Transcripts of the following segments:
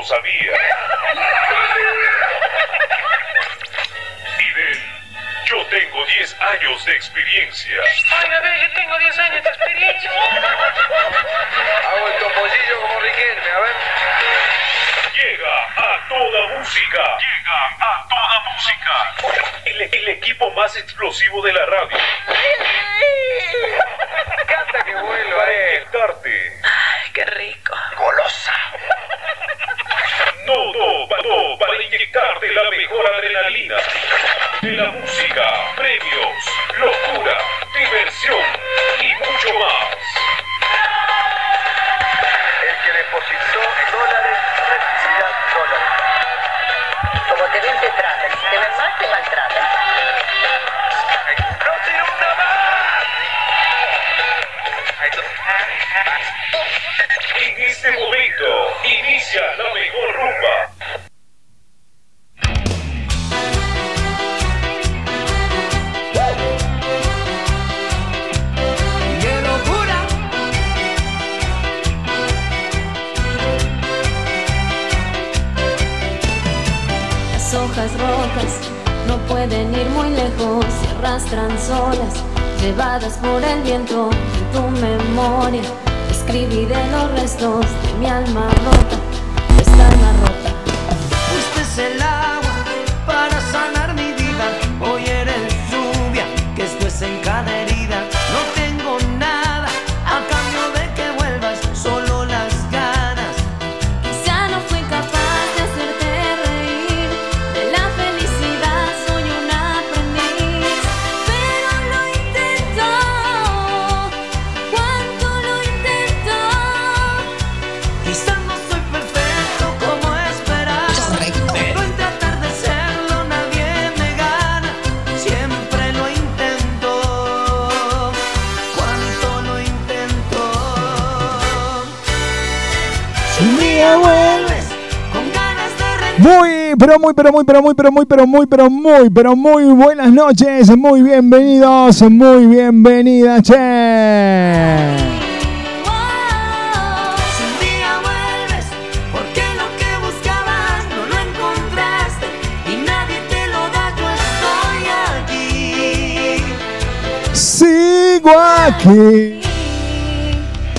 lo sabía. Y ven, yo tengo 10 años de experiencia. Ay, a ver, yo tengo 10 años de experiencia. Hago el topollillo como Riquelme, a ver. Llega a toda música. Llega a toda música. El, el equipo más explosivo de la radio. Canta que vuelva Para él. inyectarte. Ay, qué rico. Golosa. Todo, todo para inyectarte la mejor adrenalina. De la música, premios, locura, diversión y mucho más. El que depositó dólares, recibirá dólares. Como te ven, te tratan. Si te ven mal, te maltratan. Arrastran solas, llevadas por el viento en tu memoria. Escribiré los restos de mi alma rota, Muy, pero muy, pero muy, pero muy, pero muy, pero muy, pero muy, pero muy buenas noches, muy bienvenidos, muy bienvenidas, che. Sigo aquí.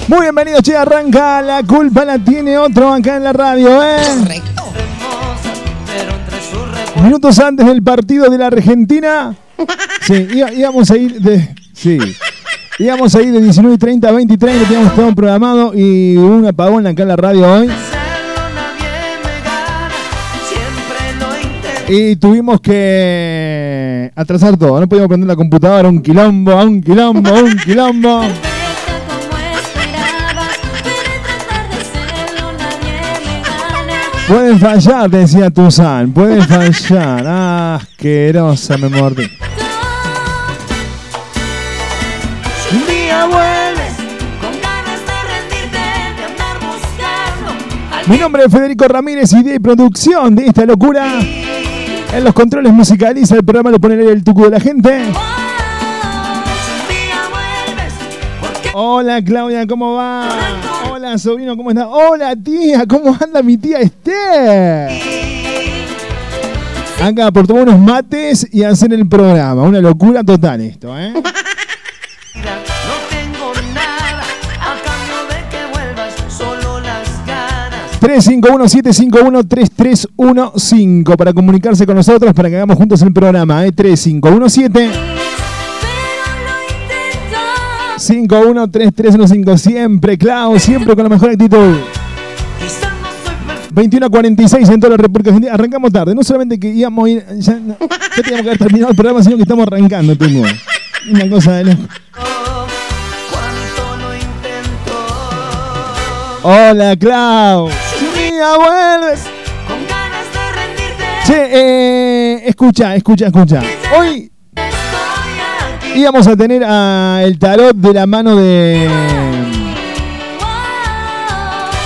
Muy bienvenidos, che, arranca, la culpa la tiene otro acá en la radio, eh. Hermosa, Minutos antes del partido de la Argentina. Sí, íbamos a ir de. Sí. Íbamos a ir de 19 y 30 a 23, lo teníamos todo programado y hubo un apagón acá en la radio hoy. Y tuvimos que atrasar todo. No podíamos prender la computadora, un quilombo, un quilombo, un quilombo. Pueden fallar, decía Tuzán, pueden fallar. Ah, asquerosa me mordí. Si un día vuelves con ganas de rendirte, de andar buscando. Mi nombre es Federico Ramírez, idea y producción de esta locura. En los controles musicaliza el programa, lo pone el tucu de la gente. Hola Claudia, ¿cómo va? Hola sobrino, ¿cómo está? Hola tía, ¿cómo anda mi tía Esther? Acá por tomar unos mates y hacer el programa. Una locura total esto, ¿eh? No tengo nada a cambio de que vuelvas, solo las ganas. 351-751-3315 para comunicarse con nosotros, para que hagamos juntos el programa, ¿eh? 3517 513315 siempre, Clau, siempre con la mejor actitud. Quizás no soy perfecto. 21 a 46 en toda la República Argentina. Arrancamos tarde. No solamente que íbamos a ir. Ya, no- ya teníamos que haber terminado el programa, sino que estamos arrancando, tengo. Una cosa de loco. Hola, Clau. Día vuelves. Con ganas de rendirte. Che, eh, escucha, escucha, escucha. Hoy. Íbamos a tener a el tarot de la mano de.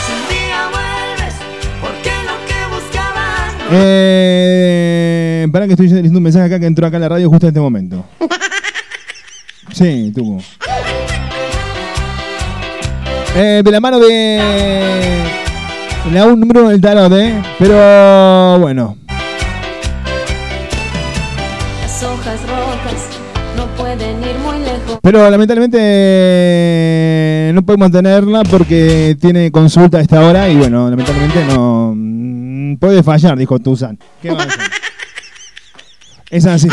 Si un día vuelves, porque lo que buscabas. Eh, para que estoy leyendo un mensaje acá que entró acá en la radio justo en este momento. Sí, tuvo. Eh, de la mano de La un número del tarot, ¿eh? Pero bueno. Las hojas rojas pueden ir muy lejos. Pero lamentablemente eh, no podemos tenerla porque tiene consulta a esta hora y bueno, lamentablemente no mm, puede fallar, dijo Tuzan. ¿Qué va a hacer? Es así.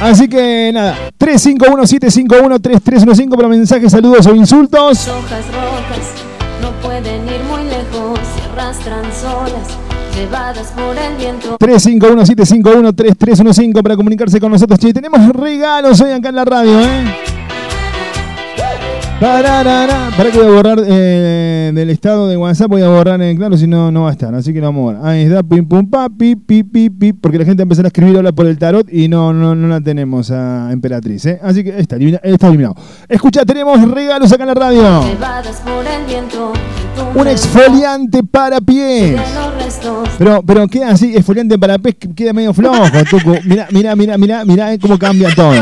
Así que nada, 351-751-3315 para mensajes, saludos o insultos. Hojas rojas no pueden ir muy lejos. Se arrastran solas, llevadas por el viento. 351-751-3315 para comunicarse con nosotros. Che, tenemos regalos hoy acá en la radio, ¿eh? Para que voy a borrar eh, del estado de WhatsApp, voy a borrar en claro, si no, no va a estar. Así que lo vamos a borrar. Ahí está, pim pum pa, pi, pi, pi, pi, porque la gente empezó a escribir ahora por el tarot y no, no, no la tenemos a Emperatriz, ¿eh? Así que está, elimina- está eliminado. Escucha, tenemos regalos acá en la radio. Un exfoliante para pies. Pero, pero queda así, exfoliante para que queda medio flojo, Tucu. Mirá, mirá, mirá, mirá, mirá eh, cómo cambia todo.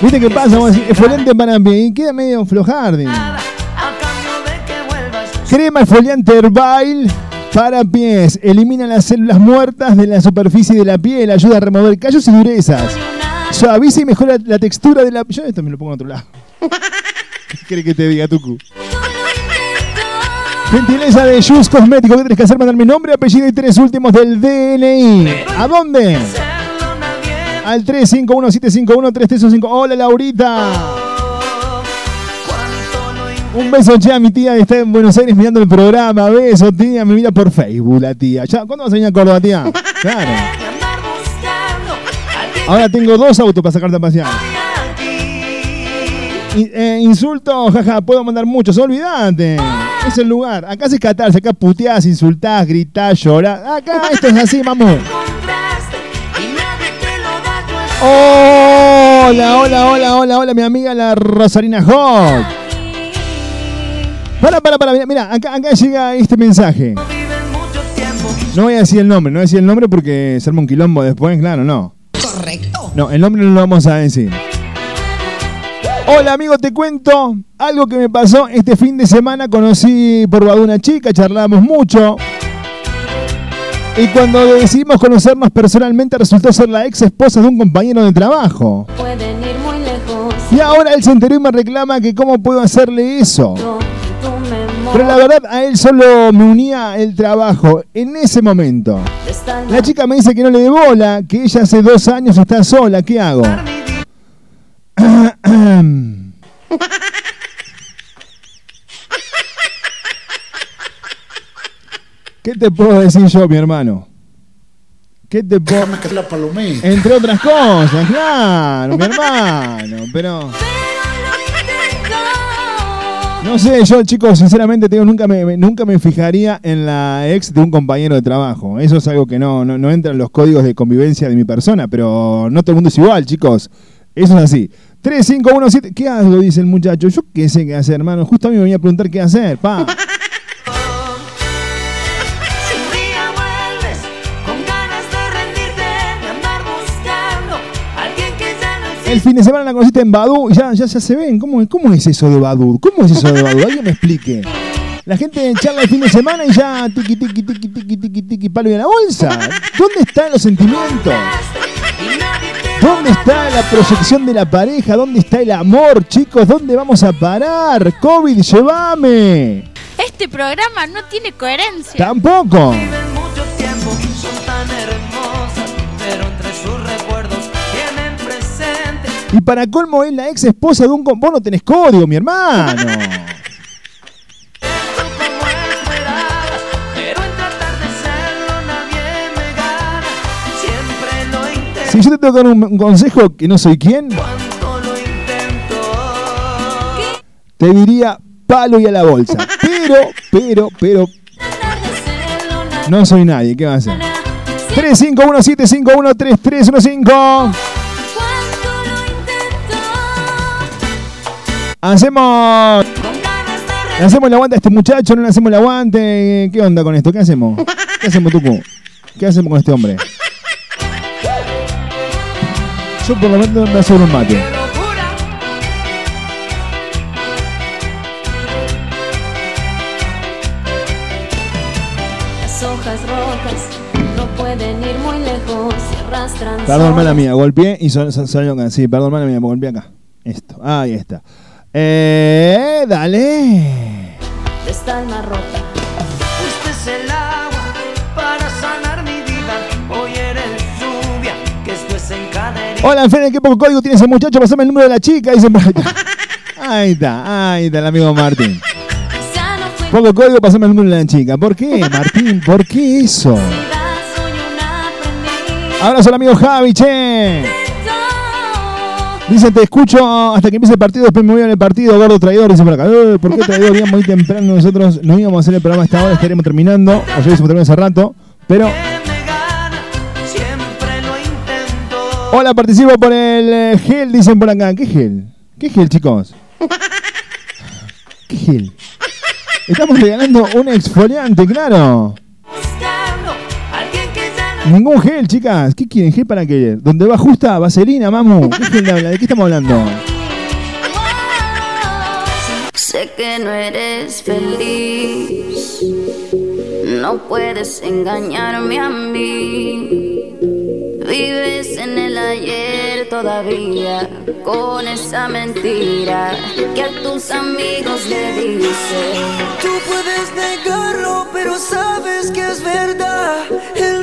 ¿Viste qué pasa? A exfoliante para y queda medio flojardi. Nada, a cambio de que vuelvas. Crema exfoliante Herbal para pies. Elimina las células muertas de la superficie de la piel. Ayuda a remover callos y durezas. Suaviza y mejora la textura de la Yo esto me lo pongo en otro lado. ¿Qué crees que te diga, Tucu? Gentileza de Jus Cosmético. ¿Qué tenés que hacer? Mandarme nombre, apellido y tres últimos del DNI. ¿A dónde? Al 351-751-3315. Hola, Laurita. Un beso, che, a mi tía que está en Buenos Aires mirando el programa. Beso, tía. Me mira por Facebook, la tía. Ya, ¿Cuándo vas a venir a Córdoba, tía? Claro. Ahora tengo dos autos para sacarte a pasear. que aquí. I- eh, insulto, jaja, puedo mandar muchos, olvídate. Es el lugar. Acá se catarse, acá puteás, insultás, gritás, llorás. Acá esto es así, mamú. Hola, hola, hola, hola, hola, mi amiga la Rosarina Hot. Para, para, para, mira, mira, acá, acá llega este mensaje. No voy a decir el nombre, no voy a decir el nombre porque se arma un quilombo después, claro, no. Correcto. No, el nombre no lo vamos a decir. Hola amigo, te cuento algo que me pasó este fin de semana. Conocí por Badu una chica, charlamos mucho. Y cuando decidimos conocernos personalmente resultó ser la ex esposa de un compañero de trabajo. Pueden ir muy lejos. Y ahora él se enteró y me reclama que cómo puedo hacerle eso. Pero la verdad a él solo me unía el trabajo en ese momento. La chica me dice que no le dé bola, que ella hace dos años está sola. ¿Qué hago? ¿Qué te puedo decir yo, mi hermano? ¿Qué te puedo...? Que la palomé. Entre otras cosas, claro, mi hermano, pero... No sé, yo chicos, sinceramente te digo, nunca me, me- nunca me fijaría en la ex de un compañero de trabajo. Eso es algo que no, no, no entra en los códigos de convivencia de mi persona, pero no todo el mundo es igual, chicos. Eso es así. 3517, ¿qué hago? Dice el muchacho. Yo qué sé qué hacer, hermano. Justo a mí me venía a preguntar qué hacer, pa. El fin de semana la conociste en Badu y ya, ya, ya se ven. ¿Cómo, ¿Cómo es eso de Badu? ¿Cómo es eso de Badu? Alguien me explique. La gente charla el fin de semana y ya tiqui, tiqui, tiqui, tiqui, tiqui, tiqui, palo y a la bolsa. ¿Dónde están los sentimientos? ¿Dónde está la proyección de la pareja? ¿Dónde está el amor, chicos? ¿Dónde vamos a parar? COVID, llévame. Este programa no tiene coherencia. Tampoco. viven mucho tiempo, son tan hermosas, Y para colmo es la ex esposa de un... com- Vos no tenés código, mi hermano. Si yo te tengo que dar un, consejo que no soy intento. te diría palo y a la bolsa. Pero, pero, pero, no soy nadie. ¿Qué va a hacer? 351-751-3315. Hacemos. Le hacemos el aguante a este muchacho, no le hacemos el aguante. ¿Qué onda con esto? ¿Qué hacemos? ¿Qué hacemos, Tucu? ¿Qué hacemos con este hombre? Yo por lo menos me sobre un mate. Perdón, mala mía, golpeé y salió acá. Sí, perdón, mala mía, me golpeé acá. Esto, ahí está. Eh, dale. de esta alma rota. Fuiste es el agua para sanar mi vida. Hoy eres lluvia que esto es en herida. Hola, qué poco código tiene ese muchacho. Pasame el número de la chica. Dice por acá. Ahí está, ahí está el amigo Martín. Poco código, pasame el número de la chica. ¿Por qué, Martín? ¿Por qué eso? Abrazo al amigo Javi, che. Dice, te escucho hasta que empiece el partido, después me voy al partido, gordo traidor. Dice por acá, "Eh, ¿por qué traidor? Íbamos muy temprano nosotros, no íbamos a hacer el programa a esta hora, estaremos terminando. O ya hubiésemos terminado hace rato. Pero, hola, participo por el eh, gel, dicen por acá. ¿Qué gel? ¿Qué gel, chicos? ¿Qué gel? Estamos regalando un exfoliante, claro. Ningún gel, chicas. ¿Qué quieren? ¿Gel para qué? ¿Dónde va justa? ¿Vaselina, mamu? ¿Qué gel habla? ¿De qué estamos hablando? Sé que no eres feliz, no puedes engañarme a mí. Vives en el ayer todavía con esa mentira que a tus amigos le dices. Tú puedes negarlo, pero sabes que es verdad. Lo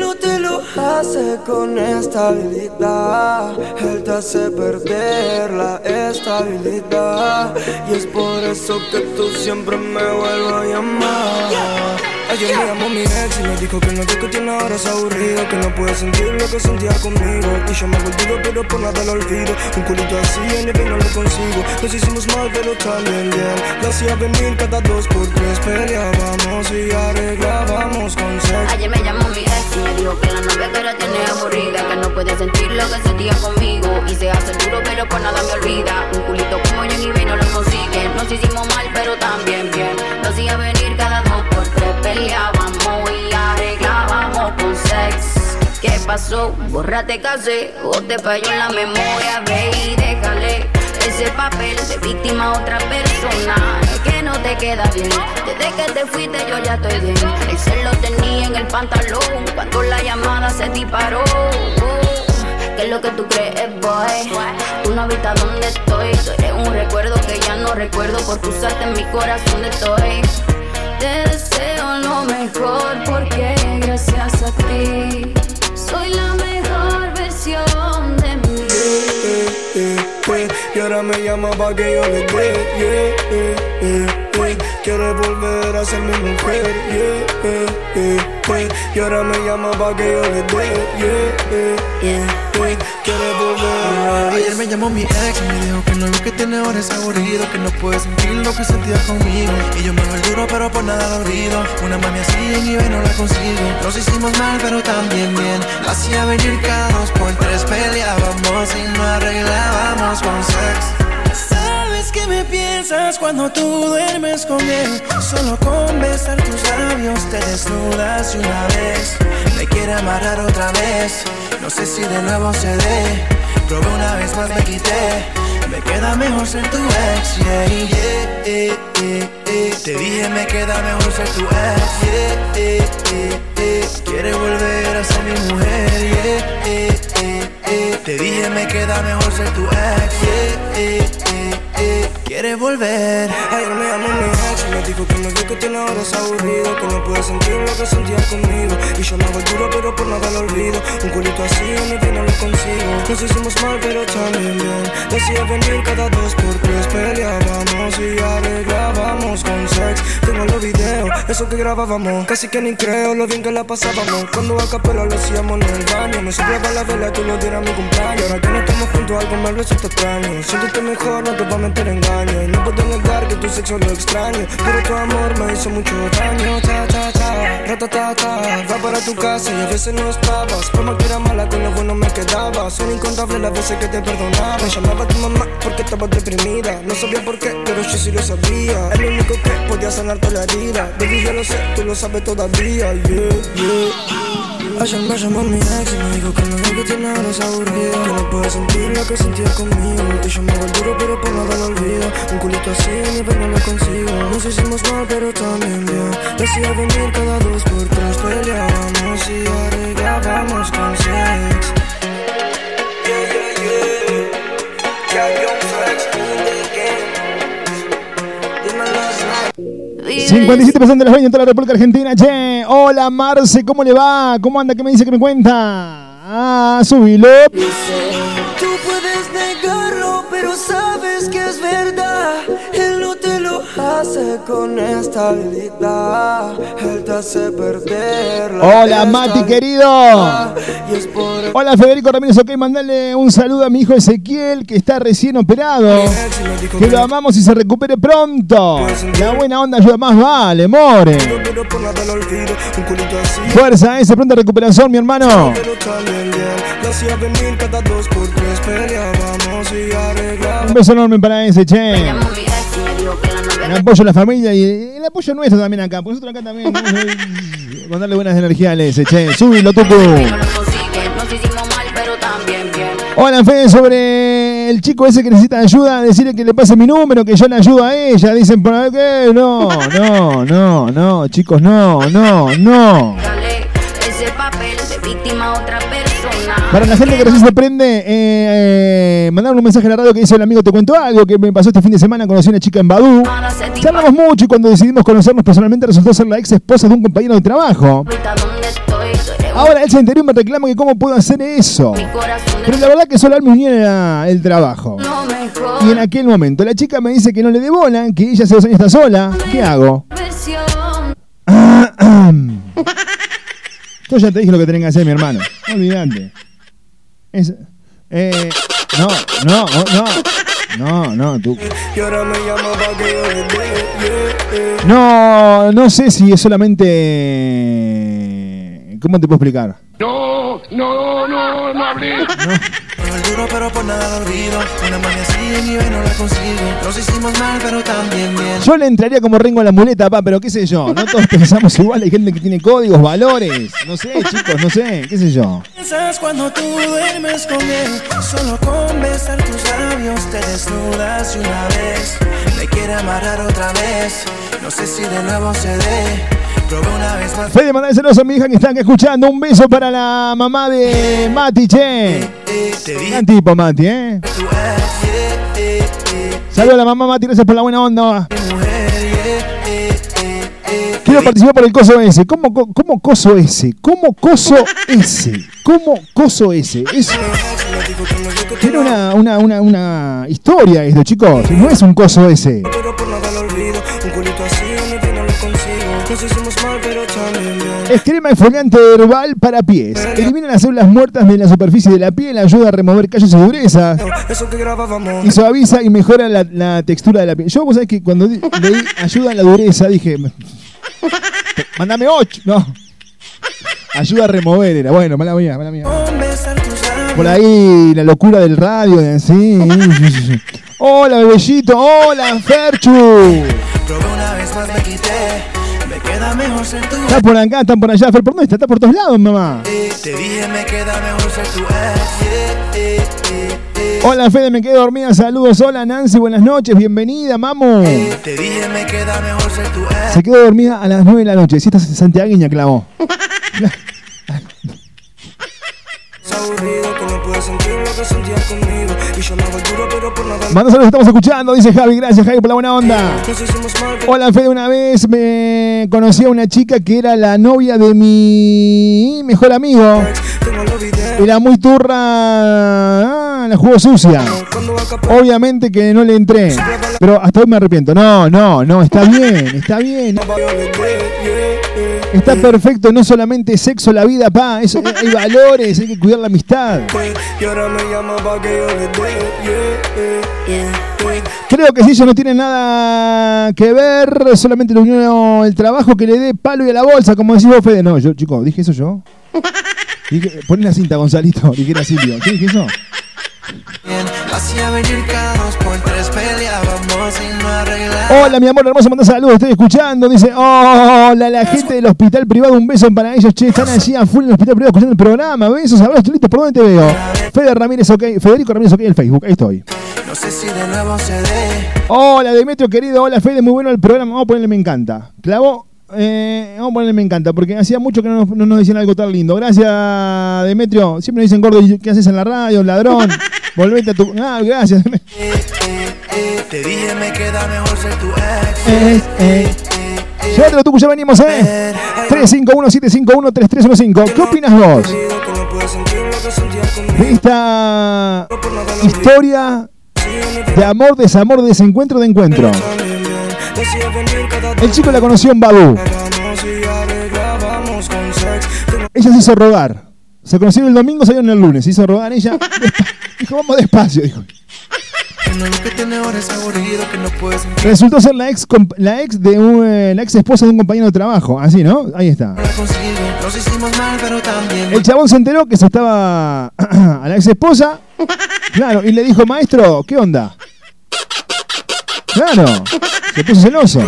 hace con estabilidad. Él te hace perder la estabilidad. Y es por eso que tú siempre me vuelves a llamar. Ayer me llamó mi ex y me dijo que no que tiene ahora es aburrido Que no puede sentir lo que sentía conmigo. Y yo me olvido pero por nada lo olvido. Un culito así en el no lo consigo. Nos hicimos mal pero también bien. Lo hacía venir cada dos por tres. Peleábamos y arreglábamos con sexo Ayer me llamó mi ex y me dijo que la novia que ahora tiene aburrida Que no puede sentir lo que sentía conmigo. Y se hace duro pero por nada me olvida. Un culito como Johnny B no lo consigue. Nos hicimos mal pero también bien. Lo hacía venir cada dos por tres Peleábamos y arreglábamos con sex. ¿Qué pasó? Bórrate casé o te falló en la memoria Ve y déjale ese papel de víctima a otra persona te queda bien. Desde que te fuiste yo ya estoy bien. El cel lo tenía en el pantalón cuando la llamada se disparó. ¿Qué es lo que tú crees, boy? Tú no habitas donde estoy. Tú eres un recuerdo que ya no recuerdo por tu salta en mi corazón estoy. Te deseo lo mejor porque gracias a ti soy la mejor versión de mí. eh, eh, eh. Y ahora me llama pa' que yo le dé yeah, eh. Quiere volver a ser mi mujer yeah, eh, eh, eh. Y ahora me llama pa' que yo le dé yeah, eh, eh. Quiere volver Ayer me llamó mi ex me dijo que no lo que tiene ahora es aburrido Que no puede sentir lo que sentía conmigo Y yo me el duro pero por nada lo olvido Una mami así en eBay no la consigo Nos hicimos mal pero también bien La hacía venir cada dos por tres Peleábamos y no arreglábamos con sex que me piensas cuando tú duermes con él Solo con besar tus labios te desnudas y una vez Me quiere amarrar otra vez No sé si de nuevo se dé Probé una vez más me quité Me queda mejor ser tu ex yeah, yeah, eh. Te dije me queda mejor ser tu ex yeah. Quiere volver a ser mi mujer yeah. Te dije me queda mejor ser tu ex yeah, eh, eh, eh. Quiere volver Ayer me me dijo que no vio que tiene ahora es aburrido Que no puede sentir lo que sentía conmigo. Y yo me hago duro pero por nada lo olvido. Un culito así en el no lo consigo. Nos hicimos mal pero también bien. Decía venir cada dos por tres Peleábamos y arreglábamos con sex. Tengo los videos, eso que grabábamos. Casi que ni creo lo bien que la pasábamos. Cuando a capela lo hacíamos en el baño. Me soplaba la vela tú lo dieras a mi cumpleaños. Ahora que no estamos juntos algo me resulta extraño. Siéntete mejor, no te va a meter engaño. Y no puedo negar que tu sexo lo extraño tu amor me hizo mucho daño Ta ta ta, rata ta ta Va para tu casa y a veces no estabas. Más que era mala con lo bueno me quedaba. Son incontables las veces que te perdonaba. Me llamaba tu mamá porque estaba deprimida. No sabía por qué, pero yo sí lo sabía. Es lo único que podía sanarte la herida. Baby yo lo sé, tú lo sabes todavía. Yeah, yeah Ayer me llamó mi ex y me dijo que lo que tiene ahora es aburrido Que no puede sentir lo que sentía conmigo. Hago el duro pero por nada lo olvido. Un culito así ni ver no lo consigo. Nos hicimos mal pero también bien. Decía venir cada dos por tres Peleábamos y arreglábamos con sex 57% de los 20 en toda la República Argentina. Che, hola Marce, ¿cómo le va? ¿Cómo anda? ¿Qué me dice que me cuenta? Ah, subilo. Tú puedes negarlo, pero sabes que es verdad. Él no te lo hace con esta habilidad. Él te hace perder la Hola Mati, querido. Por Hola Federico Ramírez, ok, mandale un saludo a mi hijo Ezequiel que está recién operado. Que lo amamos y se recupere pronto. La buena onda ayuda más vale, more. Fuerza, esa pronta recuperación, mi hermano. Un beso enorme para ese, che. El apoyo a la familia y el apoyo nuestro también acá. Porque nosotros acá también mandarle buenas energías a ese, che. Subilo, tucu. Hola, Fede, sobre el chico ese que necesita ayuda, decirle que le pase mi número, que yo le ayudo a ella. Dicen, ¿por qué? No, no, no, no, chicos, no, no, no. Para la gente que recién se prende, eh, eh, mandaron un mensaje a la radio que dice: el amigo, te cuento algo que me pasó este fin de semana. Conocí a una chica en Badú. Charlamos mucho y cuando decidimos conocernos personalmente resultó ser la ex esposa de un compañero de trabajo. Ahora él se enteró y me reclama que cómo puedo hacer eso. Pero la verdad que solo me unía el trabajo. Y en aquel momento la chica me dice que no le dé que ella hace dos años está sola. ¿Qué hago? Yo ya te dije lo que tenés que hacer, mi hermano. Olvídate. Es, eh, no, no, no, no, no, tú. No, no sé si es solamente. ¿Cómo te puedo explicar? No, no, no, no hablé. Duro pero por nada lo olvido Una así no la consigo Nos hicimos mal pero también bien Yo le entraría como Rengo a la muleta, pa, pero qué sé yo. No todos pensamos igual. Hay gente que tiene códigos, valores. No sé, chicos, no sé, qué sé yo. Piensas cuando tú duermes con él Solo con besar tus labios te desnudas una vez Me quiere amarrar otra vez No sé si de nuevo se dé Fede, mandale saludos a mi hija que están escuchando. Un beso para la mamá de Mati, che. Gran tipo, Mati, ¿eh? Saludos a la mamá Mati, gracias por la buena onda. Quiero participar por el coso ese. ¿Cómo, cómo coso ese? ¿Cómo coso ese? ¿Cómo coso ese? Es, tiene una, una, una, una historia esto, chicos. No es un coso ese. Nos hicimos mal pero también bien Es crema exfoliante herbal para pies. Elimina las células muertas de la superficie de la piel, ayuda a remover callos y dureza. Eso que grabábamos Y suaviza y mejora la, la textura de la piel. Yo, vos sabés que cuando leí ayuda a la dureza, dije, mándame 8. No. Ayuda a remover, era. Bueno, mala mía, mala mía. Por ahí la locura del radio, así. Hola, bebellito. Hola, Ferchu. Probé una vez más me quité queda mejor ser tu Está por acá, están por allá. Fer, ¿por dónde está? Está por todos lados, mamá. Te dije me queda mejor ser. Hola, Fede, me quedé dormida. Saludos. Hola, Nancy. Buenas noches. Bienvenida, mamu. Te dije me queda mejor ser tu ex Se quedó dormida a las 9 de la noche. Si esta santiagueña clavó. Es aburrido que no puedes sentir lo que sentías conmigo Y yo me hago el duro pero por nada Manda saludos, estamos escuchando. Dice Javi. Gracias, Javi, por la buena onda. Hola, Fede. Una vez me conocí a una chica que era la novia de mi mejor amigo. Era muy turra. Ah, la jugó sucia. Obviamente que no le entré. Pero hasta hoy me arrepiento. No, no, no. Está bien, está bien. Está perfecto. No solamente sexo, la vida, pa. Eso, hay valores. Hay que cuidar la amistad. Creo que si ellos no tienen nada que ver, solamente le unió el trabajo que le dé palo y a la bolsa, como decís vos, Fede. No, yo, chico, ¿dije eso yo? Dije, poné la cinta, Gonzalito, dijera Silvio. ¿Qué dije eso? Hola, mi amor hermoso, manda saludos, estoy escuchando. Dice, hola, la gente del hospital privado, un beso para ellos. Che, están allí a full en el hospital privado escuchando el programa. Besos, abrazos, listo, ¿por dónde te veo? Fede Ramírez, ok. Federico Ramírez, ok, el Facebook, ahí estoy. No sé si de nuevo se dé. Hola, Demetrio querido, hola, Fede, muy bueno el programa. Vamos a ponerle me encanta. Clavó, eh, vamos a ponerle me encanta, porque hacía mucho que no nos, no nos decían algo tan lindo. Gracias, Demetrio. Siempre nos dicen gordo, ¿y ¿qué haces en la radio, ladrón? Volvete a tu. Ah, gracias. Te dije me queda mejor ser tu ex. Eh, eh. Llévatelo tú, ya venimos, ¿eh? 351-751-3315. ¿Qué opinas vos? De esta historia de amor, desamor, desencuentro, de encuentro. El chico la conoció en Badoo. Ella se hizo rogar. Se conocieron el domingo, salieron el lunes. Se hizo rogar ella. Dijo, vamos despacio. Dijo. Resultó ser la ex, la ex de un, eh, la ex esposa de un compañero de trabajo. Así, ¿no? Ahí está. El chabón se enteró que se estaba a la ex esposa. Claro, y le dijo, maestro, ¿qué onda? Claro, se puso celoso.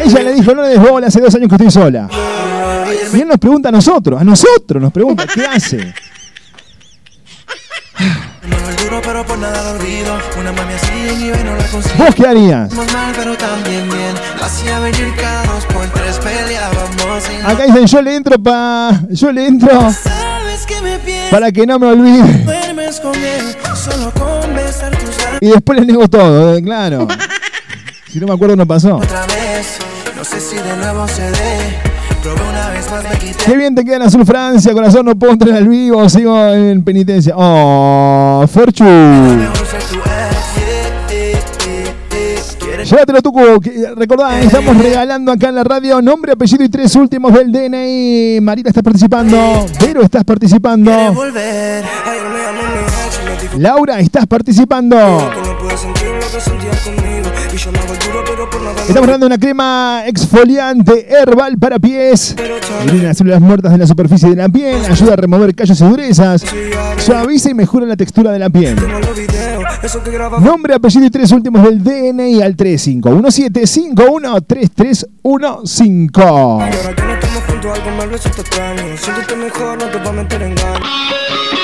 Ella le dijo, no le des bola, hace dos años que estoy sola. Y él nos pregunta a nosotros, a nosotros nos pregunta, ¿qué hace? ¿Vos qué harías? Acá dicen, yo le entro pa... Yo le entro para que no me olvide. Y después le nego todo, eh, claro. Si no me acuerdo, no pasó. Otra vez, no sé si de nuevo se dé. Probé una vez más, me quité. Qué bien te queda en Azul Francia, corazón, no puedo entrar al vivo, sigo en penitencia. Oh, Ferchu. Llévatelo tú, que- recordá, estamos regalando acá en la radio nombre, apellido y tres últimos del DNI. Marita, estás participando. Vero, estás participando. Laura, estás participando. Estamos dando una crema exfoliante herbal para pies. Elimina las células muertas de la superficie de la piel, ayuda a remover callos y durezas, suaviza y mejora la textura de la piel. Nombre, apellido y tres últimos del DNI al 3517513315.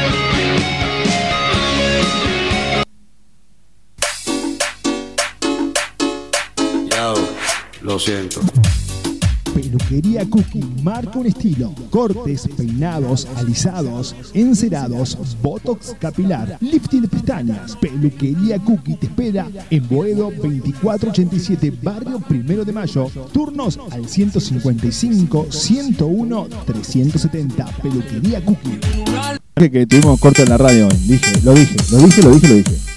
Lo siento. Peluquería Cookie marca un estilo. Cortes, peinados, alisados, encerados, botox capilar, lifting de pestañas. Peluquería Cookie te espera en Boedo 2487, barrio Primero de Mayo. Turnos al 155 101 370. Peluquería Cookie. Que tuvimos corto en la radio hoy. Dije, lo dije, lo dije, lo dije, lo dije.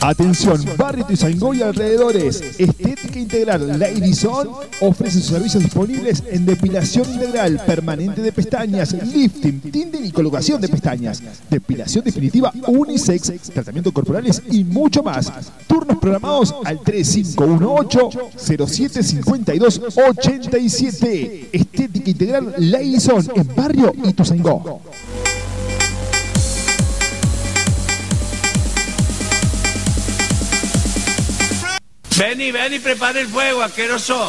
Atención, Barrio Tizangó y alrededores. Estética Integral Lady-Son ofrece sus servicios disponibles en depilación integral, permanente de pestañas, lifting, tinding y colocación de pestañas, depilación definitiva unisex, tratamientos corporales y mucho más. Turnos programados al 3518-075287. Estética Integral Lady-Son en Barrio Ituzaingó. Ven y ven y prepara el fuego, asqueroso.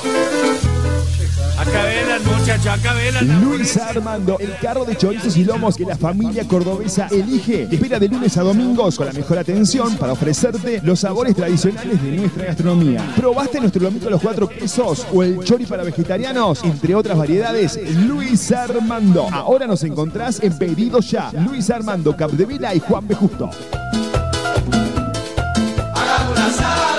Acabelas, muchachos, acabelas. Luis Armando, el carro de chorizos y lomos que la familia cordobesa elige. Te espera de lunes a domingos con la mejor atención para ofrecerte los sabores tradicionales de nuestra gastronomía. ¿Probaste nuestro lomito a los cuatro quesos o el chori para vegetarianos? Entre otras variedades, Luis Armando. Ahora nos encontrás en Pedido Ya. Luis Armando, Capdevila y Juan B. Justo. Hagamos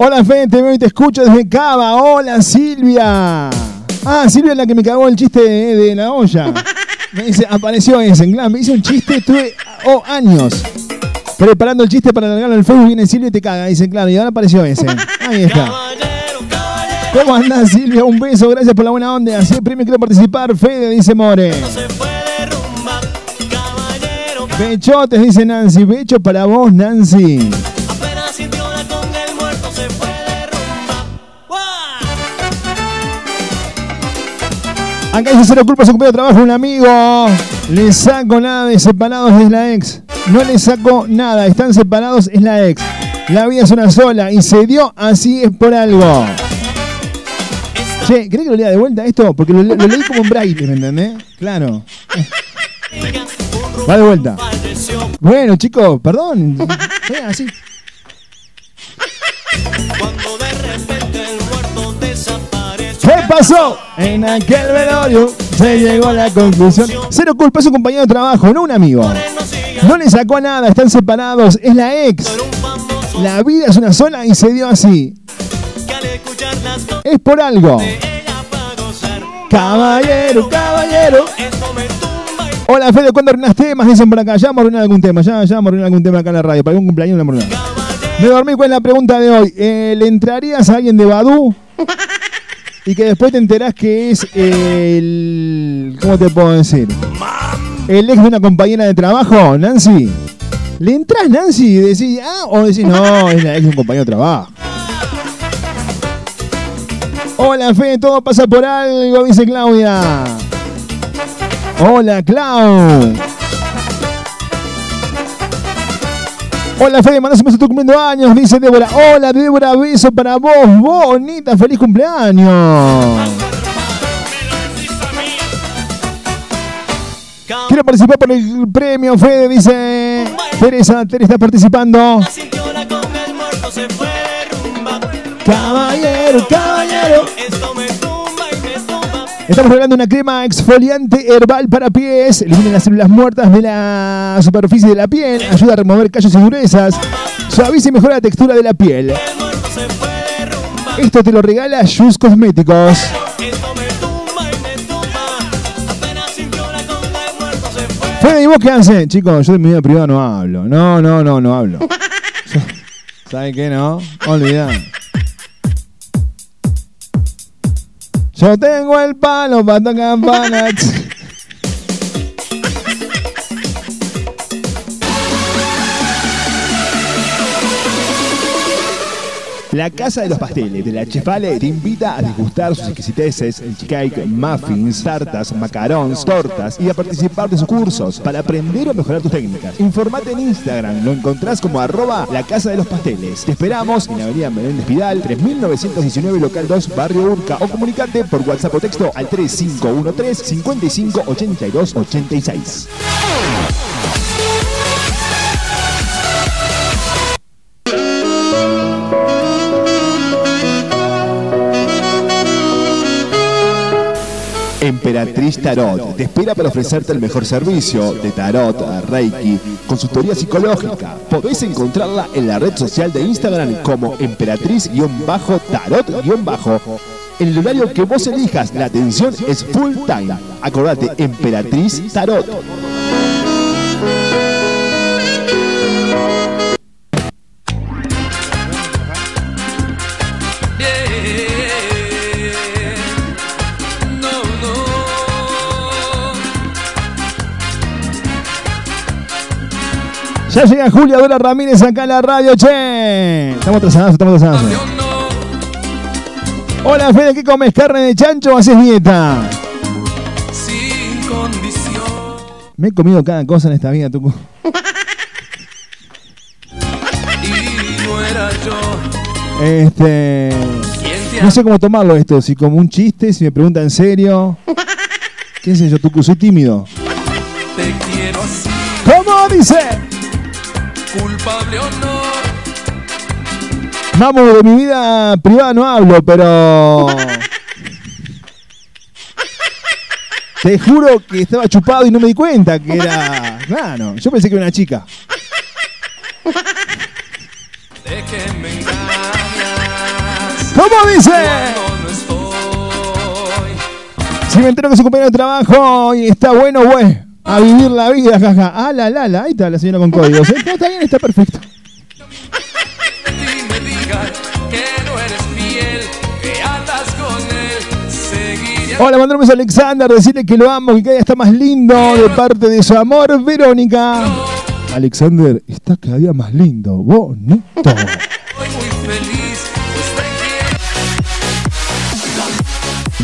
Hola Fede, te veo y te escucho desde Cava. Hola Silvia. Ah, Silvia es la que me cagó el chiste de, de la olla. Me dice, apareció ese, en plan, me hizo un chiste, estuve oh, años preparando el chiste para largarlo el Facebook, viene Silvia y te caga, dice, claro, y ahora apareció ese. Ahí está. ¿Cómo andás Silvia? Un beso, gracias por la buena onda. Así el premio quiero participar, Fede, dice More. Bechotes, dice Nancy. Becho para vos, Nancy. Acá dice cero culpa su compañero de trabajo, un amigo. Le saco nada de separados es la ex. No le saco nada, están separados es la ex. La vida es una sola y se dio así es por algo. Che, ¿querés que lo lea de vuelta esto? Porque lo, leí como en braille, ¿me entendés? Claro. Va de vuelta. Bueno, chicos, perdón. Así. ¿Qué pasó? En aquel velorio se llegó a la conclusión. Cero culpa es un compañero de trabajo, no un amigo. No le sacó nada, están separados, es la ex. La vida es una sola y se dio así. Es por algo. Caballero, caballero. Hola Fede, ¿cuándo arruinas temas? Dicen por acá. Ya hemos arruinado algún tema, ya, ya hemos arruinado algún tema acá en la radio. Para algún cumpleaños no hemos arruinado. Me dormí con la pregunta de hoy. Eh, ¿Le entrarías a alguien de Badu? Y que después te enterás que es el. ¿Cómo te puedo decir? El ex de una compañera de trabajo, Nancy. ¿Le entras, Nancy? Y decís, ah, o decís, no, es la ex de un compañero de trabajo. Hola, Fe, todo pasa por algo, dice Claudia. Hola, Clau. Hola, Fede, beso, estoy cumpliendo años, dice Débora. Hola, Débora, beso para vos, bonita, feliz cumpleaños. Quiero participar por el premio, Fede, dice Teresa. Teresa está participando. Caballero, caballero. Estamos regalando una crema exfoliante herbal para pies. Elimina las células muertas de la superficie de la piel. Ayuda a remover callos y durezas. Suaviza y mejora la textura de la piel. Esto te lo regala Shoes Cosméticos. Fede, ¿y vos qué haces? Chicos, yo de mi vida privada no hablo. No, no, no, no hablo. ¿Saben qué no? Olvidá. Yo tengo el palo para tocar campanas. La Casa de los Pasteles de la Chefale te invita a degustar sus exquisiteces, el cake, muffins, tartas, macarons, tortas y a participar de sus cursos para aprender o mejorar tus técnicas. Informate en Instagram, lo encontrás como arroba la Casa de los Pasteles. Te esperamos en la avenida Menéndez Pidal, 3919 local 2, barrio Urca o comunicate por WhatsApp o texto al 3513 55 82 86. Emperatriz Tarot te espera para ofrecerte el mejor servicio de tarot, reiki, consultoría psicológica. Podés encontrarla en la red social de Instagram como emperatriz-tarot- en el horario que vos elijas, la atención es full time. Acordate, Emperatriz Tarot. Ya llega Julia Dora Ramírez acá a la radio, che. Estamos atrasados, estamos atrasados. Hola, Fede, ¿qué comes? ¿Carne de chancho o haces dieta? Sin condición. Me he comido cada cosa en esta vida, Tucu. Y Este. No sé cómo tomarlo esto, si como un chiste, si me pregunta en serio. ¿Qué sé yo, Tucu? Soy tímido. Te quiero así, ¿Cómo dice? Culpable o no. Vamos, de mi vida privada no hablo, pero. Te juro que estaba chupado y no me di cuenta que era. Claro, yo pensé que era una chica. De que me engañas. ¿Cómo dice? Cuando no estoy. Si me entero que su compañero de trabajo y está bueno, güey. A vivir la vida, jaja. Ah, la, la, la. Ahí está la señora con códigos. ¿eh? No, está bien, está perfecto. Hola, mandamos a Alexander, decirle que lo amo, que cada día está más lindo de parte de su amor, Verónica. Alexander está cada día más lindo, bonito.